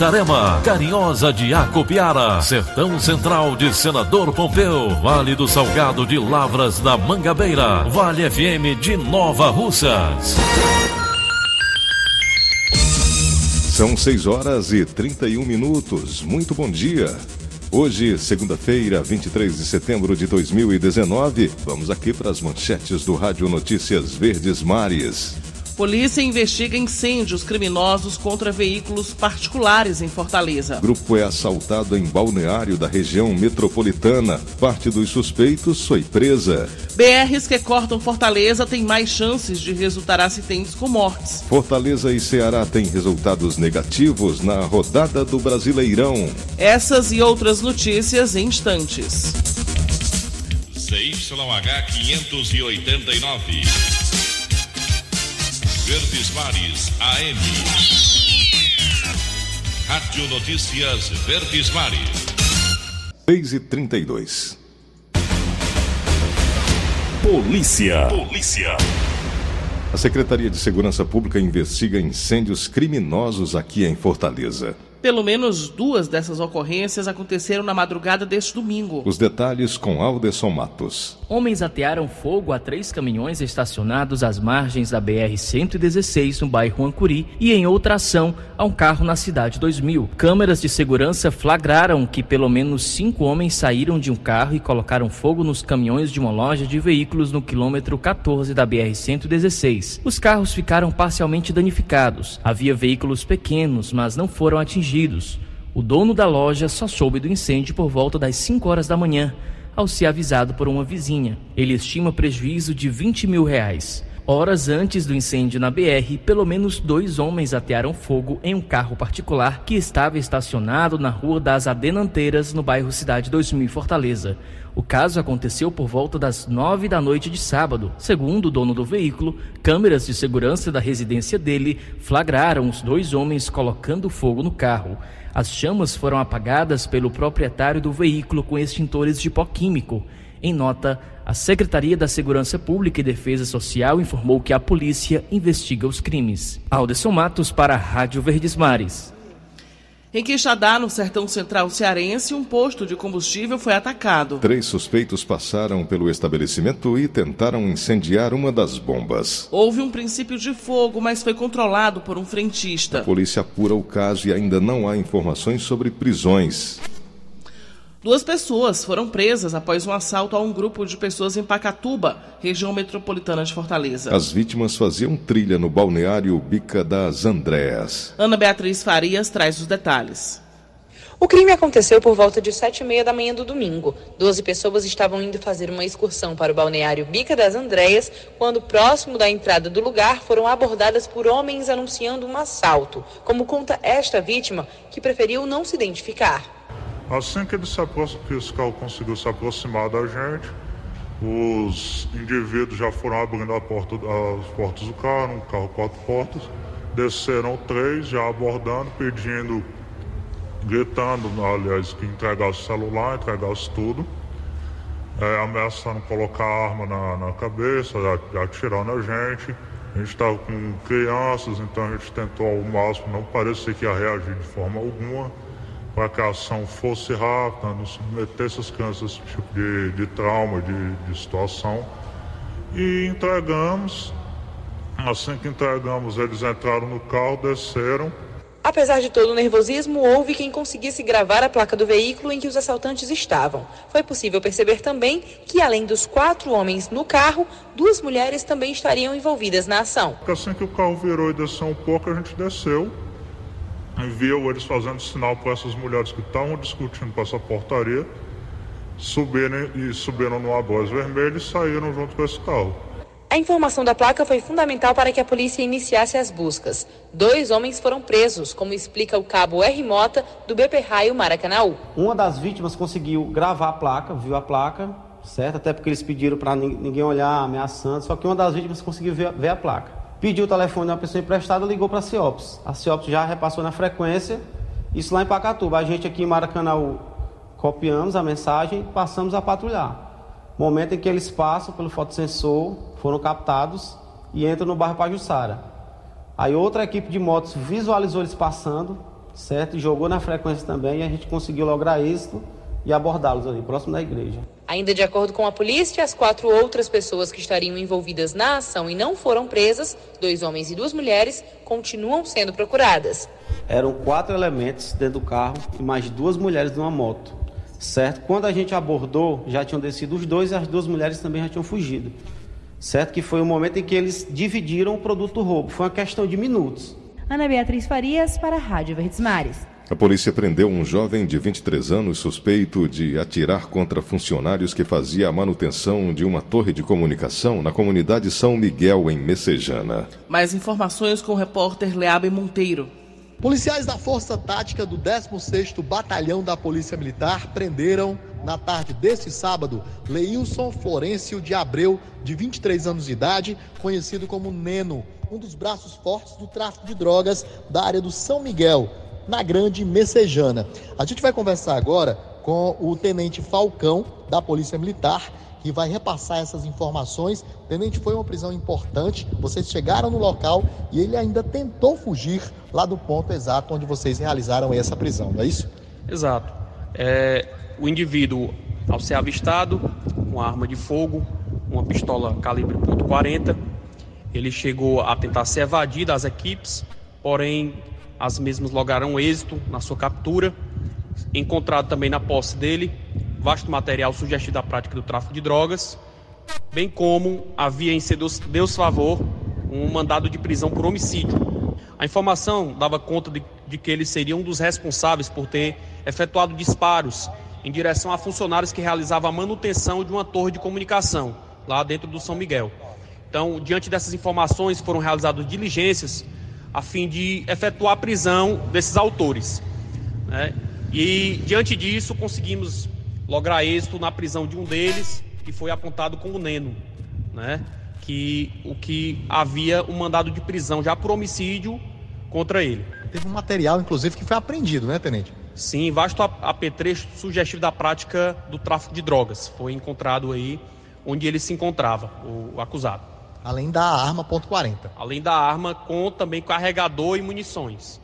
Itarema, Carinhosa de Acopiara, Sertão Central de Senador Pompeu, Vale do Salgado de Lavras da Mangabeira, Vale FM de Nova Russas. São 6 horas e 31 minutos. Muito bom dia. Hoje, segunda-feira, 23 de setembro de 2019, vamos aqui para as manchetes do Rádio Notícias Verdes Mares. Polícia investiga incêndios criminosos contra veículos particulares em Fortaleza. Grupo é assaltado em balneário da região metropolitana. Parte dos suspeitos foi presa. BRs que cortam Fortaleza têm mais chances de resultar acidentes com mortes. Fortaleza e Ceará têm resultados negativos na rodada do Brasileirão. Essas e outras notícias em instantes. ZYH 589. Verdes Mares AM. Rádio Notícias Verdes Mares. 6 e 32. Polícia. Polícia. A Secretaria de Segurança Pública investiga incêndios criminosos aqui em Fortaleza. Pelo menos duas dessas ocorrências aconteceram na madrugada deste domingo. Os detalhes com Alderson Matos. Homens atearam fogo a três caminhões estacionados às margens da BR-116 no bairro Ancuri e em outra ação a um carro na cidade 2000. Câmeras de segurança flagraram que pelo menos cinco homens saíram de um carro e colocaram fogo nos caminhões de uma loja de veículos no quilômetro 14 da BR-116. Os carros ficaram parcialmente danificados. Havia veículos pequenos, mas não foram atingidos. O dono da loja só soube do incêndio por volta das 5 horas da manhã, ao ser avisado por uma vizinha. Ele estima prejuízo de 20 mil reais. Horas antes do incêndio na BR, pelo menos dois homens atearam fogo em um carro particular que estava estacionado na Rua das Adenanteiras, no bairro Cidade 2000, Fortaleza. O caso aconteceu por volta das nove da noite de sábado. Segundo o dono do veículo, câmeras de segurança da residência dele flagraram os dois homens colocando fogo no carro. As chamas foram apagadas pelo proprietário do veículo com extintores de pó químico. Em nota, a Secretaria da Segurança Pública e Defesa Social informou que a polícia investiga os crimes. Alderson Matos para a Rádio Verdes Mares. Em Quixadá, no sertão central cearense, um posto de combustível foi atacado. Três suspeitos passaram pelo estabelecimento e tentaram incendiar uma das bombas. Houve um princípio de fogo, mas foi controlado por um frentista. A polícia apura o caso e ainda não há informações sobre prisões. Duas pessoas foram presas após um assalto a um grupo de pessoas em Pacatuba, região metropolitana de Fortaleza. As vítimas faziam trilha no balneário Bica das Andréas. Ana Beatriz Farias traz os detalhes. O crime aconteceu por volta de sete e meia da manhã do domingo. Doze pessoas estavam indo fazer uma excursão para o balneário Bica das Andréas, quando, próximo da entrada do lugar, foram abordadas por homens anunciando um assalto, como conta esta vítima, que preferiu não se identificar. Assim que, ele se que esse carro conseguiu se aproximar da gente, os indivíduos já foram abrindo a porta, as portas do carro, um carro quatro portas, desceram três, já abordando, pedindo, gritando, aliás, que entregasse o celular, entregasse tudo, é, ameaçando colocar arma na, na cabeça, atirando a gente. A gente estava com crianças, então a gente tentou ao máximo não parecer que ia reagir de forma alguma para que a ação fosse rápida, não submetesse as crianças esse tipo de, de trauma, de, de situação. E entregamos, Assim que entregamos, eles entraram no carro, desceram. Apesar de todo o nervosismo, houve quem conseguisse gravar a placa do veículo em que os assaltantes estavam. Foi possível perceber também que, além dos quatro homens no carro, duas mulheres também estariam envolvidas na ação. Assim que o carro virou e desceu um pouco, a gente desceu viu eles fazendo sinal para essas mulheres que estavam discutindo com essa portaria subirem e subiram numa voz vermelha e saíram junto com esse carro. A informação da placa foi fundamental para que a polícia iniciasse as buscas. Dois homens foram presos, como explica o cabo R. Mota, do BP Raio Maracanaú. Uma das vítimas conseguiu gravar a placa, viu a placa, certo? Até porque eles pediram para ninguém olhar, ameaçando, só que uma das vítimas conseguiu ver, ver a placa. Pediu o telefone de uma pessoa emprestada, ligou para a CIOPS. A CIOPS já repassou na frequência, isso lá em Pacatuba. A gente aqui em Maracanaú copiamos a mensagem e passamos a patrulhar. Momento em que eles passam pelo fotossensor, foram captados e entram no bairro Pajussara. Aí outra equipe de motos visualizou eles passando, certo? E jogou na frequência também e a gente conseguiu lograr êxito e abordá-los ali, próximo da igreja. Ainda de acordo com a polícia, as quatro outras pessoas que estariam envolvidas na ação e não foram presas, dois homens e duas mulheres, continuam sendo procuradas. Eram quatro elementos dentro do carro e mais duas mulheres numa moto certo? Quando a gente abordou, já tinham descido os dois e as duas mulheres também já tinham fugido, certo? Que foi o momento em que eles dividiram o produto do roubo, foi uma questão de minutos. Ana Beatriz Farias para a Rádio Verdes Mares. A polícia prendeu um jovem de 23 anos suspeito de atirar contra funcionários que fazia a manutenção de uma torre de comunicação na comunidade São Miguel, em Messejana. Mais informações com o repórter Leabe Monteiro. Policiais da Força Tática do 16º Batalhão da Polícia Militar prenderam, na tarde deste sábado, Leilson Florencio de Abreu, de 23 anos de idade, conhecido como Neno, um dos braços fortes do tráfico de drogas da área do São Miguel, na Grande Messejana. A gente vai conversar agora com o Tenente Falcão, da Polícia Militar, que vai repassar essas informações. Tenente, foi uma prisão importante. Vocês chegaram no local e ele ainda tentou fugir lá do ponto exato onde vocês realizaram essa prisão, não é isso? Exato. É, o indivíduo, ao ser avistado, com arma de fogo, uma pistola calibre .40, ele chegou a tentar se evadir das equipes, porém as mesmas lograram êxito na sua captura. Encontrado também na posse dele vasto material sugestivo da prática do tráfico de drogas, bem como havia em seu Deus favor um mandado de prisão por homicídio. A informação dava conta de, de que ele seria um dos responsáveis por ter efetuado disparos em direção a funcionários que realizavam a manutenção de uma torre de comunicação lá dentro do São Miguel. Então, diante dessas informações, foram realizadas diligências a fim de efetuar a prisão desses autores. Né? E, diante disso, conseguimos lograr êxito na prisão de um deles, que foi apontado como Neno, né? Que o que havia um mandado de prisão já por homicídio contra ele. Teve um material, inclusive, que foi apreendido, né, tenente? Sim, vasto apetrecho sugestivo da prática do tráfico de drogas. Foi encontrado aí onde ele se encontrava, o acusado. Além da arma .40. Além da arma com também carregador e munições.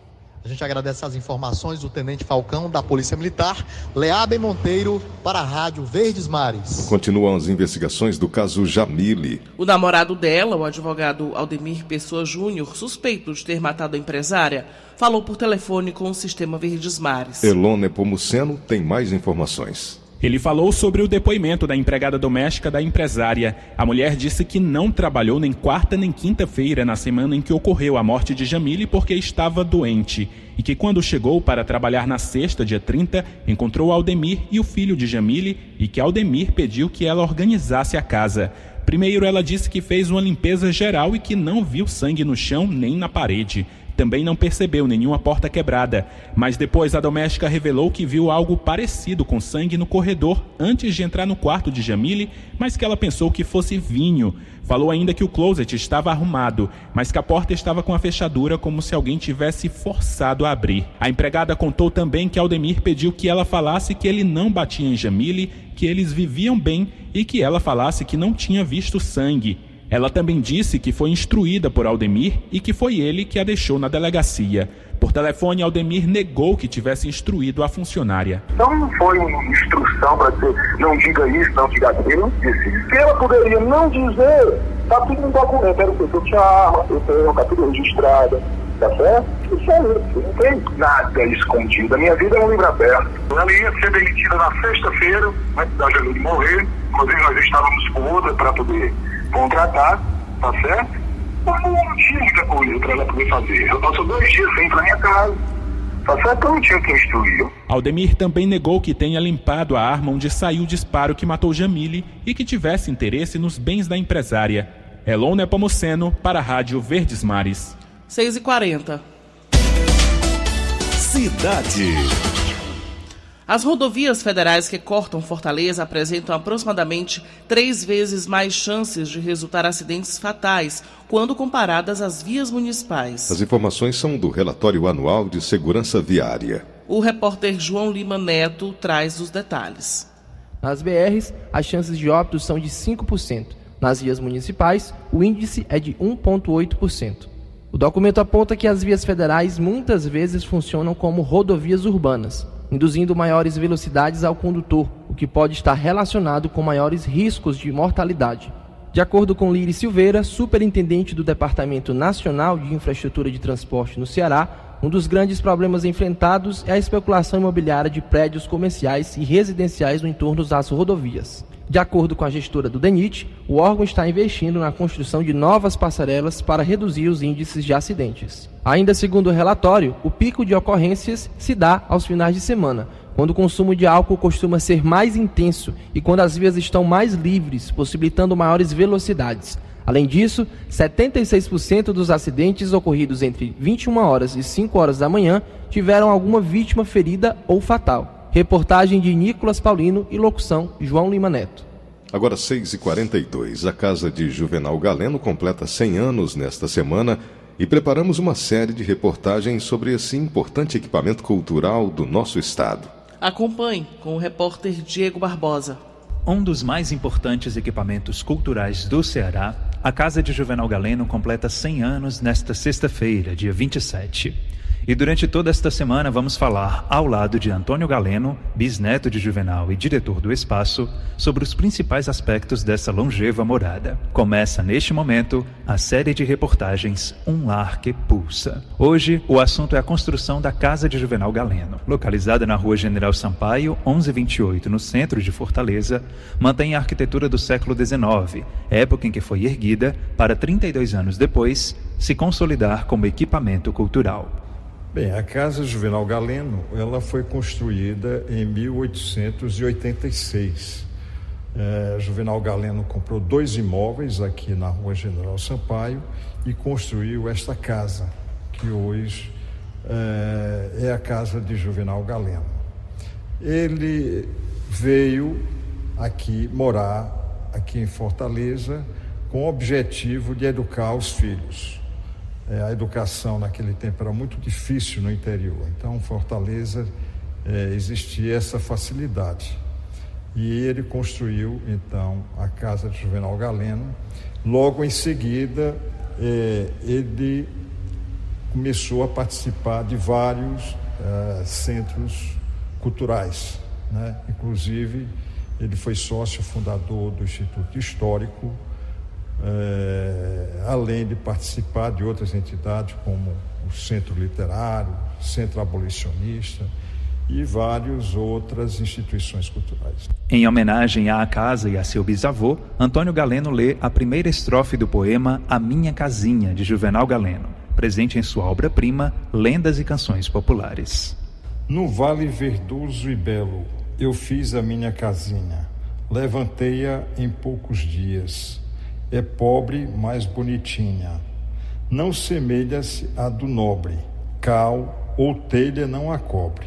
A gente agradece as informações do Tenente Falcão da Polícia Militar, Leaben Monteiro, para a Rádio Verdes Mares. Continuam as investigações do caso Jamile. O namorado dela, o advogado Aldemir Pessoa Júnior, suspeito de ter matado a empresária, falou por telefone com o Sistema Verdes Mares. Elone Pomuceno tem mais informações. Ele falou sobre o depoimento da empregada doméstica da empresária. A mulher disse que não trabalhou nem quarta nem quinta-feira na semana em que ocorreu a morte de Jamile porque estava doente. E que quando chegou para trabalhar na sexta, dia 30, encontrou Aldemir e o filho de Jamile e que Aldemir pediu que ela organizasse a casa. Primeiro, ela disse que fez uma limpeza geral e que não viu sangue no chão nem na parede. Também não percebeu nenhuma porta quebrada, mas depois a doméstica revelou que viu algo parecido com sangue no corredor antes de entrar no quarto de Jamile, mas que ela pensou que fosse vinho. Falou ainda que o closet estava arrumado, mas que a porta estava com a fechadura como se alguém tivesse forçado a abrir. A empregada contou também que Aldemir pediu que ela falasse que ele não batia em Jamile, que eles viviam bem e que ela falasse que não tinha visto sangue. Ela também disse que foi instruída por Aldemir e que foi ele que a deixou na delegacia. Por telefone, Aldemir negou que tivesse instruído a funcionária. Não foi uma instrução para dizer não diga isso, não diga aquilo. Disse. Se ela poderia não dizer, tá tudo no documento. Era o que eu tinha arma, eu tenho, tá tudo registrado. Tá certo? Isso é isso. Não tem nada escondido. A minha vida é um livro aberto. Ela ia ser demitida na sexta-feira, antes da Janine morrer. Inclusive, nós estávamos com outra para poder contratar, tá certo? Mas não tinha muita coisa para ela poder fazer. Ela passou dois dias sem ir para minha casa. Tá certo? Eu não tinha que instruir. Aldemir também negou que tenha limpado a arma onde saiu o disparo que matou Jamile e que tivesse interesse nos bens da empresária. Elon Nepomuceno, para a Rádio Verdes Mares. 6 e 40 Cidade. As rodovias federais que cortam Fortaleza apresentam aproximadamente três vezes mais chances de resultar acidentes fatais quando comparadas às vias municipais. As informações são do relatório anual de segurança viária. O repórter João Lima Neto traz os detalhes. Nas BRs, as chances de óbitos são de 5%. Nas vias municipais, o índice é de 1,8%. O documento aponta que as vias federais muitas vezes funcionam como rodovias urbanas, induzindo maiores velocidades ao condutor, o que pode estar relacionado com maiores riscos de mortalidade. De acordo com Liri Silveira, superintendente do Departamento Nacional de Infraestrutura de Transporte no Ceará, um dos grandes problemas enfrentados é a especulação imobiliária de prédios comerciais e residenciais no entorno das rodovias. De acordo com a gestora do DENIT, o órgão está investindo na construção de novas passarelas para reduzir os índices de acidentes. Ainda segundo o relatório, o pico de ocorrências se dá aos finais de semana, quando o consumo de álcool costuma ser mais intenso e quando as vias estão mais livres, possibilitando maiores velocidades. Além disso, 76% dos acidentes ocorridos entre 21 horas e 5 horas da manhã tiveram alguma vítima ferida ou fatal. Reportagem de Nicolas Paulino e locução João Lima Neto. Agora 6h42. A casa de Juvenal Galeno completa 100 anos nesta semana e preparamos uma série de reportagens sobre esse importante equipamento cultural do nosso estado. Acompanhe com o repórter Diego Barbosa. Um dos mais importantes equipamentos culturais do Ceará, a Casa de Juvenal Galeno completa 100 anos nesta sexta-feira, dia 27. E durante toda esta semana vamos falar, ao lado de Antônio Galeno, bisneto de Juvenal e diretor do espaço, sobre os principais aspectos dessa longeva morada. Começa neste momento a série de reportagens Um Lar que Pulsa. Hoje, o assunto é a construção da Casa de Juvenal Galeno. Localizada na rua General Sampaio, 1128, no centro de Fortaleza, mantém a arquitetura do século XIX, época em que foi erguida para 32 anos depois se consolidar como equipamento cultural. Bem, a Casa Juvenal Galeno, ela foi construída em 1886. É, Juvenal Galeno comprou dois imóveis aqui na Rua General Sampaio e construiu esta casa, que hoje é, é a casa de Juvenal Galeno. Ele veio aqui morar aqui em Fortaleza com o objetivo de educar os filhos. É, a educação naquele tempo era muito difícil no interior. Então, Fortaleza é, existia essa facilidade. E ele construiu, então, a casa de Juvenal Galeno. Logo em seguida, é, ele começou a participar de vários é, centros culturais. Né? Inclusive, ele foi sócio fundador do Instituto Histórico é, além de participar de outras entidades como o Centro Literário, Centro Abolicionista e várias outras instituições culturais. Em homenagem à casa e a seu bisavô, Antônio Galeno lê a primeira estrofe do poema A Minha Casinha, de Juvenal Galeno, presente em sua obra-prima Lendas e Canções Populares. No vale verdoso e belo, eu fiz a minha casinha, levantei-a em poucos dias é pobre, mas bonitinha. Não semelha-se a do nobre, cal ou telha não a cobre,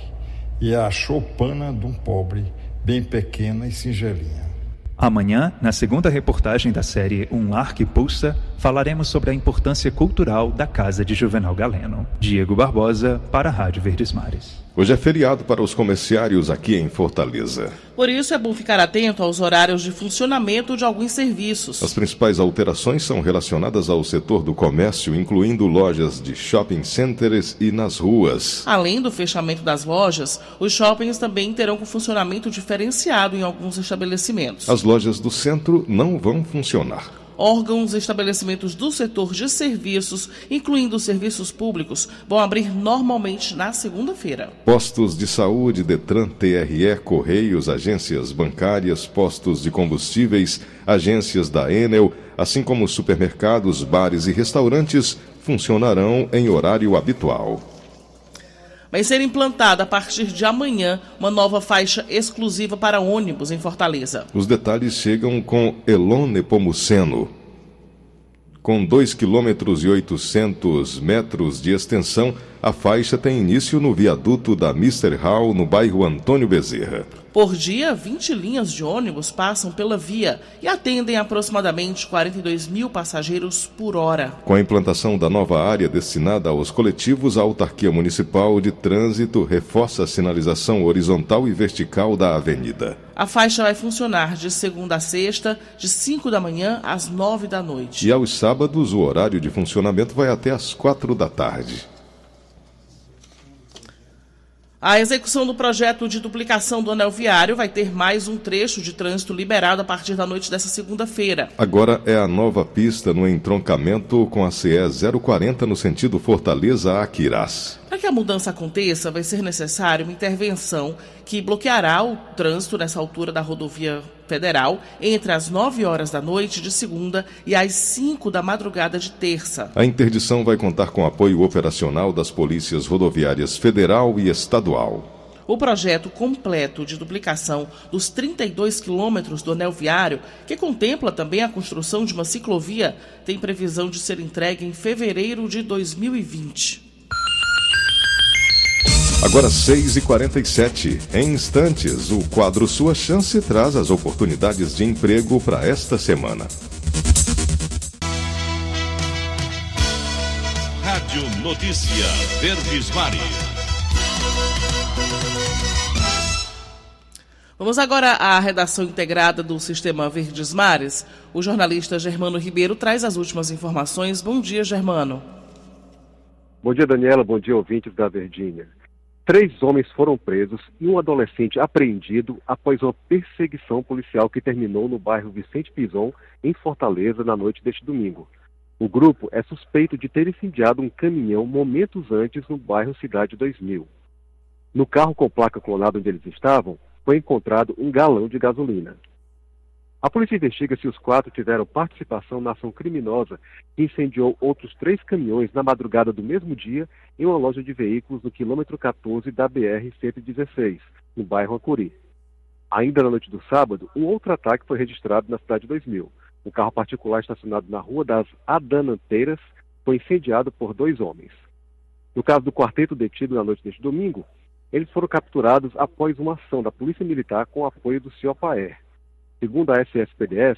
e é a choupana de um pobre, bem pequena e singelinha. Amanhã, na segunda reportagem da série Um Lar que Pulsa, falaremos sobre a importância cultural da Casa de Juvenal Galeno. Diego Barbosa, para a Rádio Verdes Mares. Hoje é feriado para os comerciários aqui em Fortaleza. Por isso é bom ficar atento aos horários de funcionamento de alguns serviços. As principais alterações são relacionadas ao setor do comércio, incluindo lojas de shopping centers e nas ruas. Além do fechamento das lojas, os shoppings também terão um funcionamento diferenciado em alguns estabelecimentos. As lojas do centro não vão funcionar órgãos e estabelecimentos do setor de serviços, incluindo serviços públicos, vão abrir normalmente na segunda-feira. Postos de saúde, Detran, TRE, Correios, agências bancárias, postos de combustíveis, agências da Enel, assim como supermercados, bares e restaurantes, funcionarão em horário habitual vai ser implantada a partir de amanhã uma nova faixa exclusiva para ônibus em Fortaleza. Os detalhes chegam com Elone Pomuceno. Com 2 km e 800 metros de extensão, a faixa tem início no viaduto da Mr. Hall, no bairro Antônio Bezerra. Por dia, 20 linhas de ônibus passam pela via e atendem aproximadamente 42 mil passageiros por hora. Com a implantação da nova área destinada aos coletivos, a Autarquia Municipal de Trânsito reforça a sinalização horizontal e vertical da avenida. A faixa vai funcionar de segunda a sexta, de 5 da manhã às 9 da noite. E aos sábados, o horário de funcionamento vai até às 4 da tarde. A execução do projeto de duplicação do anel viário vai ter mais um trecho de trânsito liberado a partir da noite dessa segunda-feira. Agora é a nova pista no entroncamento com a CE 040 no sentido Fortaleza Aquirás. Para que a mudança aconteça, vai ser necessária uma intervenção que bloqueará o trânsito nessa altura da rodovia federal entre as 9 horas da noite de segunda e as 5 da madrugada de terça. A interdição vai contar com apoio operacional das polícias rodoviárias federal e estadual. O projeto completo de duplicação dos 32 quilômetros do anel viário, que contempla também a construção de uma ciclovia, tem previsão de ser entregue em fevereiro de 2020. Agora 6h47. Em instantes, o quadro Sua Chance traz as oportunidades de emprego para esta semana. Rádio Notícia Verdes Mares. Vamos agora à redação integrada do Sistema Verdes Mares. O jornalista Germano Ribeiro traz as últimas informações. Bom dia, Germano. Bom dia, Daniela. Bom dia, ouvintes da Verdinha. Três homens foram presos e um adolescente apreendido após uma perseguição policial que terminou no bairro Vicente Pison, em Fortaleza, na noite deste domingo. O grupo é suspeito de ter incendiado um caminhão momentos antes no bairro Cidade 2000. No carro com placa clonada onde eles estavam, foi encontrado um galão de gasolina. A polícia investiga se os quatro tiveram participação na ação criminosa que incendiou outros três caminhões na madrugada do mesmo dia em uma loja de veículos no quilômetro 14 da BR-116, no bairro Acuri. Ainda na noite do sábado, um outro ataque foi registrado na cidade 2000. Um carro particular estacionado na Rua das Adananteiras foi incendiado por dois homens. No caso do quarteto detido na noite deste domingo, eles foram capturados após uma ação da Polícia Militar com apoio do CIOPAER. Segundo a SSPDS,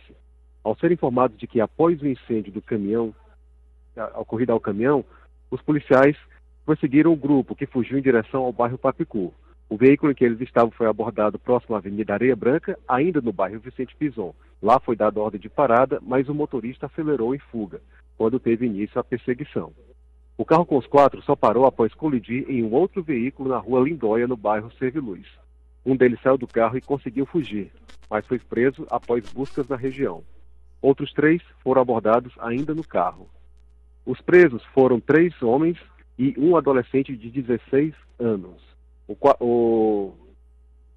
ao ser informados de que após o incêndio do caminhão, ocorrido ao caminhão, os policiais prosseguiram o grupo que fugiu em direção ao bairro Papicu. O veículo em que eles estavam foi abordado próximo à Avenida Areia Branca, ainda no bairro Vicente Pison. Lá foi dada ordem de parada, mas o motorista acelerou em fuga, quando teve início a perseguição. O carro com os quatro só parou após colidir em um outro veículo na rua Lindóia, no bairro Serviluz. Um deles saiu do carro e conseguiu fugir, mas foi preso após buscas na região. Outros três foram abordados ainda no carro. Os presos foram três homens e um adolescente de 16 anos. O, o,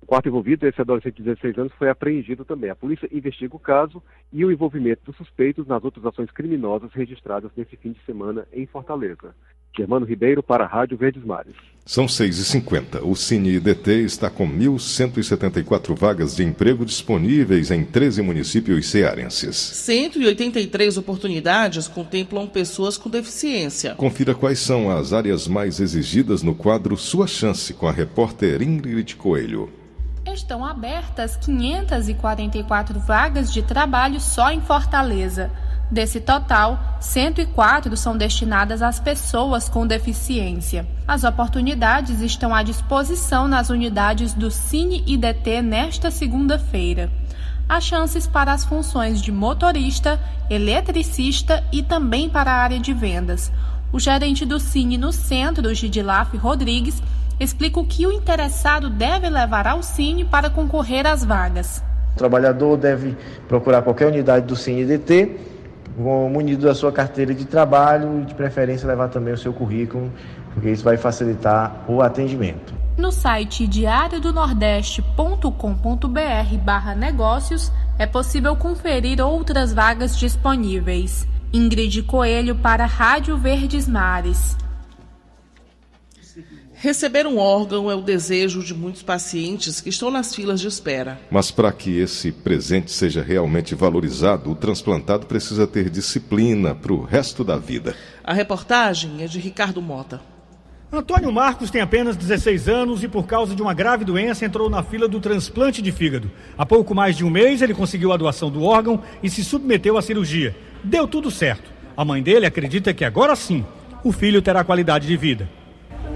o quarto envolvido, esse adolescente de 16 anos, foi apreendido também. A polícia investiga o caso e o envolvimento dos suspeitos nas outras ações criminosas registradas nesse fim de semana em Fortaleza. Germano Ribeiro para a Rádio Verdes Mares. São 6h50. O Cine IDT está com 1.174 vagas de emprego disponíveis em 13 municípios cearenses. 183 oportunidades contemplam pessoas com deficiência. Confira quais são as áreas mais exigidas no quadro Sua Chance com a repórter Ingrid Coelho. Estão abertas 544 vagas de trabalho só em Fortaleza. Desse total, 104 são destinadas às pessoas com deficiência. As oportunidades estão à disposição nas unidades do Cine IDT nesta segunda-feira. Há chances para as funções de motorista, eletricista e também para a área de vendas. O gerente do Cine no centro, Gidilaf Rodrigues, explica o que o interessado deve levar ao Cine para concorrer às vagas. O trabalhador deve procurar qualquer unidade do Cine IDT munido da sua carteira de trabalho e de preferência levar também o seu currículo, porque isso vai facilitar o atendimento. No site diariodonordeste.com.br barra negócios é possível conferir outras vagas disponíveis. Ingrid Coelho para Rádio Verdes Mares. Receber um órgão é o desejo de muitos pacientes que estão nas filas de espera. Mas para que esse presente seja realmente valorizado, o transplantado precisa ter disciplina para o resto da vida. A reportagem é de Ricardo Mota. Antônio Marcos tem apenas 16 anos e, por causa de uma grave doença, entrou na fila do transplante de fígado. Há pouco mais de um mês, ele conseguiu a doação do órgão e se submeteu à cirurgia. Deu tudo certo. A mãe dele acredita que agora sim o filho terá qualidade de vida.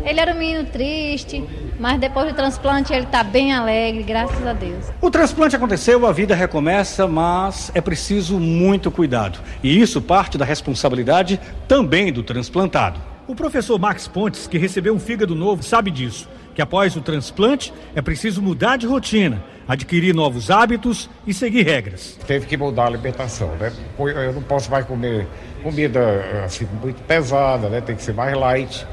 Ele era um menino triste, mas depois do transplante ele está bem alegre, graças a Deus. O transplante aconteceu, a vida recomeça, mas é preciso muito cuidado. E isso parte da responsabilidade também do transplantado. O professor Max Pontes, que recebeu um fígado novo, sabe disso. Que após o transplante é preciso mudar de rotina, adquirir novos hábitos e seguir regras. Teve que mudar a alimentação, né? Eu não posso mais comer comida assim, muito pesada, né? Tem que ser mais light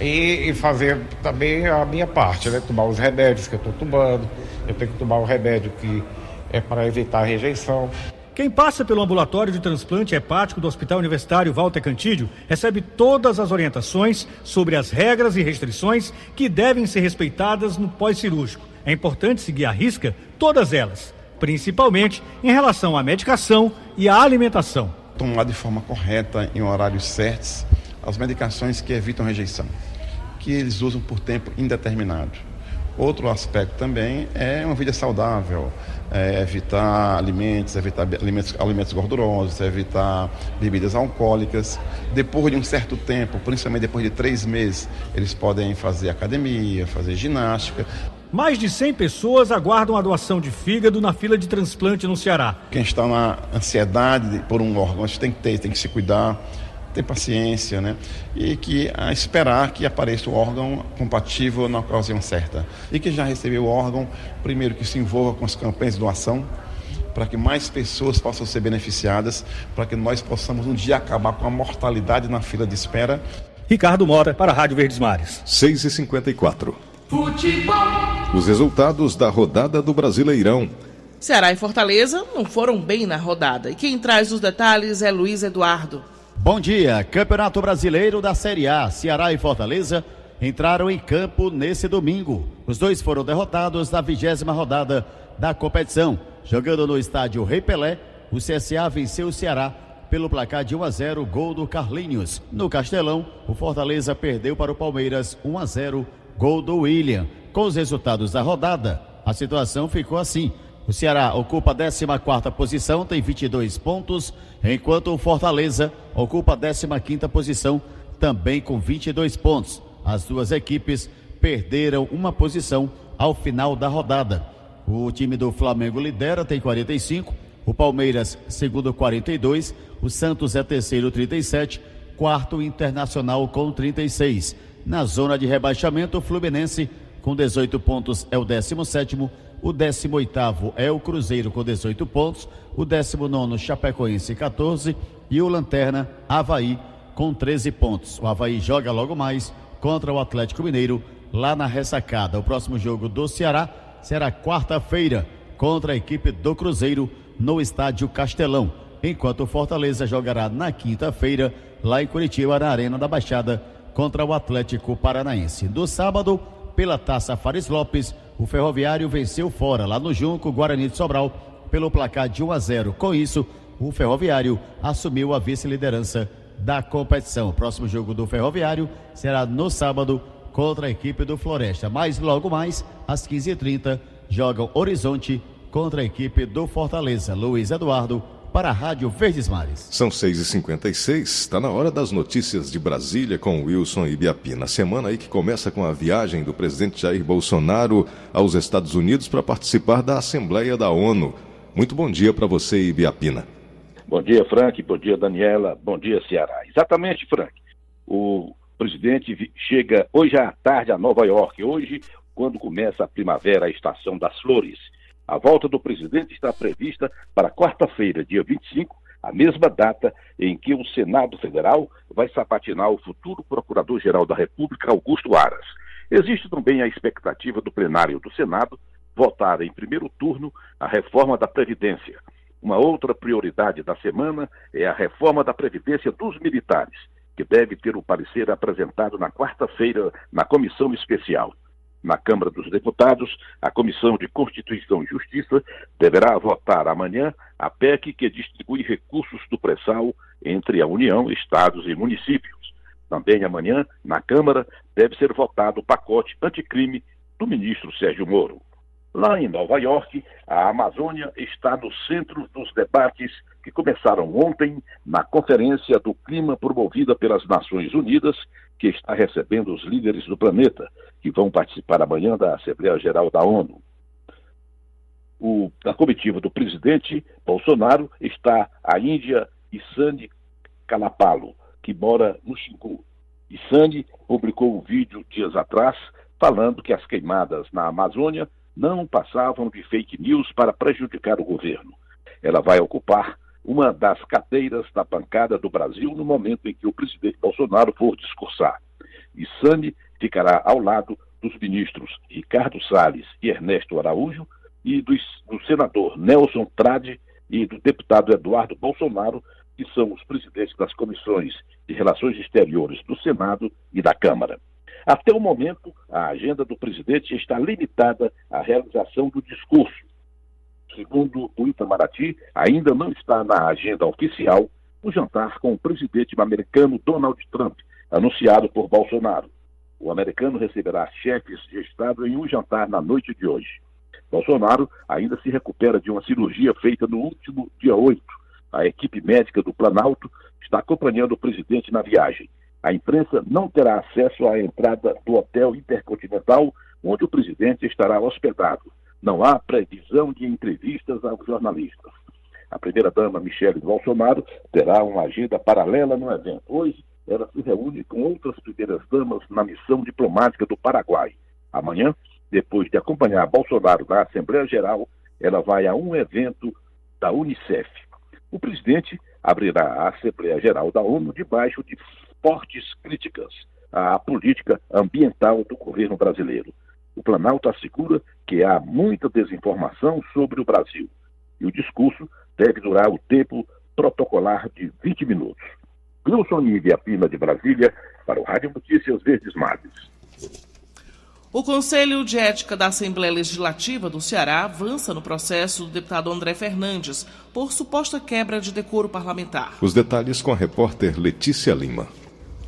e, e, fazer também a minha parte, né? Tomar os remédios que eu estou tomando. Eu tenho que tomar o remédio que é para evitar a rejeição. Quem passa pelo ambulatório de transplante hepático do Hospital Universitário Walter Cantídio recebe todas as orientações sobre as regras e restrições que devem ser respeitadas no pós-cirúrgico. É importante seguir à risca todas elas, principalmente em relação à medicação e à alimentação. Tomar de forma correta, em horários certos, as medicações que evitam rejeição que eles usam por tempo indeterminado. Outro aspecto também é uma vida saudável, é evitar alimentos, evitar alimentos, alimentos gordurosos, evitar bebidas alcoólicas. Depois de um certo tempo, principalmente depois de três meses, eles podem fazer academia, fazer ginástica. Mais de 100 pessoas aguardam a doação de fígado na fila de transplante no Ceará. Quem está na ansiedade por um órgão, tem que ter, tem que se cuidar ter paciência, né? E que a esperar que apareça o órgão compatível na ocasião certa. E que já recebeu o órgão, primeiro que se envolva com as campanhas de doação, para que mais pessoas possam ser beneficiadas, para que nós possamos um dia acabar com a mortalidade na fila de espera. Ricardo Mora para a Rádio Verdes Mares. 6 e 54 Futebol. Os resultados da rodada do Brasileirão. Ceará e Fortaleza não foram bem na rodada. E quem traz os detalhes é Luiz Eduardo. Bom dia, Campeonato Brasileiro da Série A. Ceará e Fortaleza entraram em campo nesse domingo. Os dois foram derrotados na vigésima rodada da competição. Jogando no estádio Rei Pelé, o CSA venceu o Ceará pelo placar de 1 a 0, gol do Carlinhos. No Castelão, o Fortaleza perdeu para o Palmeiras 1 a 0, gol do William. Com os resultados da rodada, a situação ficou assim. O Ceará ocupa a 14 posição, tem 22 pontos, enquanto o Fortaleza ocupa a 15 posição, também com 22 pontos. As duas equipes perderam uma posição ao final da rodada. O time do Flamengo lidera, tem 45, o Palmeiras, segundo, 42, o Santos é terceiro, 37, quarto Internacional com 36. Na zona de rebaixamento, o Fluminense com 18 pontos é o 17 o 18 é o Cruzeiro com 18 pontos, o 19 Chapecoense 14 e o Lanterna Havaí com 13 pontos. O Havaí joga logo mais contra o Atlético Mineiro lá na ressacada. O próximo jogo do Ceará será quarta-feira contra a equipe do Cruzeiro no estádio Castelão, enquanto o Fortaleza jogará na quinta-feira lá em Curitiba na Arena da Baixada contra o Atlético Paranaense. Do sábado, pela Taça Fares Lopes, o Ferroviário venceu fora, lá no Junco, Guarani de Sobral, pelo placar de 1 a 0. Com isso, o Ferroviário assumiu a vice-liderança da competição. O próximo jogo do Ferroviário será no sábado contra a equipe do Floresta. Mas logo mais, às 15h30, jogam Horizonte contra a equipe do Fortaleza. Luiz Eduardo para a Rádio Verdes Mares. São 6h56, está na hora das notícias de Brasília com Wilson Ibiapi. Na semana aí que começa com a viagem do presidente Jair Bolsonaro aos Estados Unidos para participar da Assembleia da ONU. Muito bom dia para você, Ibiapina. Bom dia, Frank. Bom dia, Daniela. Bom dia, Ceará. Exatamente, Frank. O presidente chega hoje à tarde a Nova York. Hoje, quando começa a primavera, a estação das flores. A volta do presidente está prevista para quarta-feira, dia 25, a mesma data em que o Senado Federal vai sapatinar o futuro Procurador-Geral da República, Augusto Aras. Existe também a expectativa do plenário do Senado votar em primeiro turno a reforma da Previdência. Uma outra prioridade da semana é a reforma da Previdência dos militares, que deve ter o parecer apresentado na quarta-feira na comissão especial. Na Câmara dos Deputados, a Comissão de Constituição e Justiça deverá votar amanhã a PEC que distribui recursos do pré-sal entre a União, estados e municípios. Também amanhã, na Câmara, deve ser votado o pacote anticrime do ministro Sérgio Moro. Lá em Nova York, a Amazônia está no centro dos debates que começaram ontem na Conferência do Clima promovida pelas Nações Unidas, que está recebendo os líderes do planeta, que vão participar amanhã da Assembleia Geral da ONU. O, a comitiva do presidente Bolsonaro está a Índia Isani Kalapalo, que mora no Xingu. Isani publicou um vídeo dias atrás falando que as queimadas na Amazônia não passavam de fake news para prejudicar o governo. Ela vai ocupar uma das cadeiras da bancada do Brasil no momento em que o presidente Bolsonaro for discursar. E Sani ficará ao lado dos ministros Ricardo Salles e Ernesto Araújo e do, do senador Nelson Trade e do deputado Eduardo Bolsonaro, que são os presidentes das comissões de Relações Exteriores do Senado e da Câmara. Até o momento, a agenda do presidente está limitada à realização do discurso. Segundo o Itamaraty, ainda não está na agenda oficial o jantar com o presidente americano Donald Trump, anunciado por Bolsonaro. O americano receberá chefes de Estado em um jantar na noite de hoje. Bolsonaro ainda se recupera de uma cirurgia feita no último dia 8. A equipe médica do Planalto está acompanhando o presidente na viagem. A imprensa não terá acesso à entrada do Hotel Intercontinental, onde o presidente estará hospedado. Não há previsão de entrevistas aos jornalistas. A primeira-dama Michele Bolsonaro terá uma agenda paralela no evento. Hoje, ela se reúne com outras primeiras-damas na missão diplomática do Paraguai. Amanhã, depois de acompanhar Bolsonaro na Assembleia Geral, ela vai a um evento da Unicef. O presidente abrirá a Assembleia Geral da ONU debaixo de fortes críticas à política ambiental do governo brasileiro. O Planalto assegura que há muita desinformação sobre o Brasil e o discurso deve durar o tempo protocolar de 20 minutos. Wilson Nívia Pina de Brasília, para o Rádio Notícias Verdes Mares. O Conselho de Ética da Assembleia Legislativa do Ceará avança no processo do deputado André Fernandes por suposta quebra de decoro parlamentar. Os detalhes com a repórter Letícia Lima.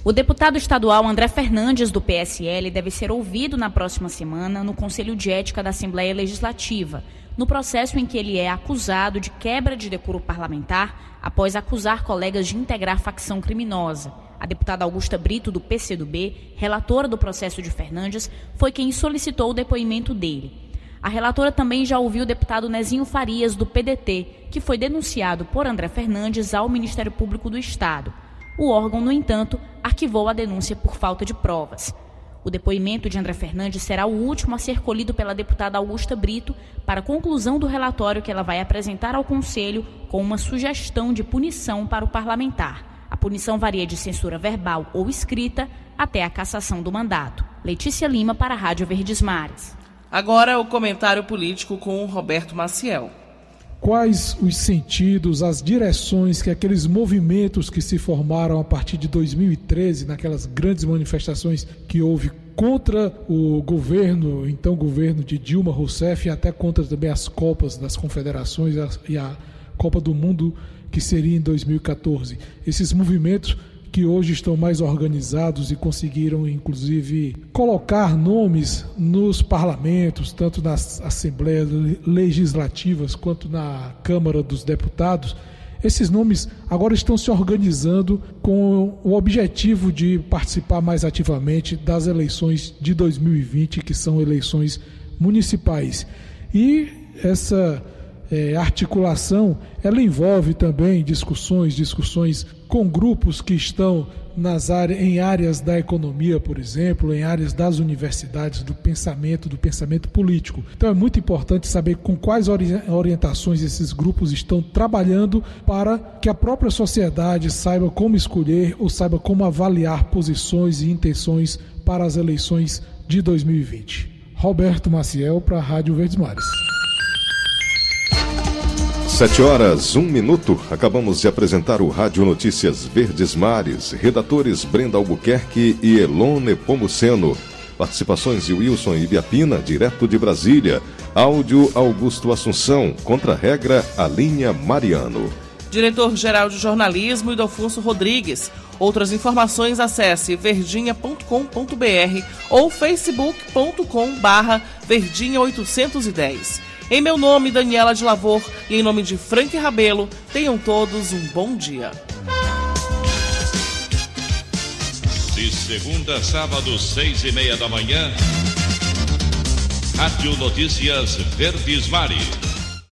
O deputado estadual André Fernandes, do PSL, deve ser ouvido na próxima semana no Conselho de Ética da Assembleia Legislativa, no processo em que ele é acusado de quebra de decoro parlamentar após acusar colegas de integrar facção criminosa. A deputada Augusta Brito, do PCdoB, relatora do processo de Fernandes, foi quem solicitou o depoimento dele. A relatora também já ouviu o deputado Nezinho Farias, do PDT, que foi denunciado por André Fernandes ao Ministério Público do Estado. O órgão, no entanto, arquivou a denúncia por falta de provas. O depoimento de André Fernandes será o último a ser colhido pela deputada Augusta Brito para a conclusão do relatório que ela vai apresentar ao Conselho com uma sugestão de punição para o parlamentar. A punição varia de censura verbal ou escrita até a cassação do mandato. Letícia Lima para a Rádio Verdes Mares. Agora o comentário político com Roberto Maciel quais os sentidos, as direções que aqueles movimentos que se formaram a partir de 2013, naquelas grandes manifestações que houve contra o governo, então governo de Dilma Rousseff, e até contra também as Copas das Confederações e a Copa do Mundo que seria em 2014. Esses movimentos que hoje estão mais organizados e conseguiram, inclusive, colocar nomes nos parlamentos, tanto nas assembleias legislativas quanto na Câmara dos Deputados. Esses nomes agora estão se organizando com o objetivo de participar mais ativamente das eleições de 2020, que são eleições municipais. E essa é, articulação, ela envolve também discussões, discussões com grupos que estão nas áreas, em áreas da economia, por exemplo, em áreas das universidades, do pensamento, do pensamento político. Então é muito importante saber com quais orientações esses grupos estão trabalhando para que a própria sociedade saiba como escolher ou saiba como avaliar posições e intenções para as eleições de 2020. Roberto Maciel para a Rádio Verdes Mares. Sete horas, um minuto. Acabamos de apresentar o Rádio Notícias Verdes Mares. Redatores Brenda Albuquerque e Elone Pomuceno. Participações de Wilson Ibiapina, direto de Brasília. Áudio Augusto Assunção. Contra-regra, a linha Mariano. Diretor-geral de jornalismo, Idalfonso Rodrigues. Outras informações acesse verdinha.com.br ou facebook.com barra verdinha 810. Em meu nome, Daniela de Lavor, e em nome de Frank Rabelo, tenham todos um bom dia. De segunda a sábado, seis e meia da manhã, Rádio Notícias Verdes Mares.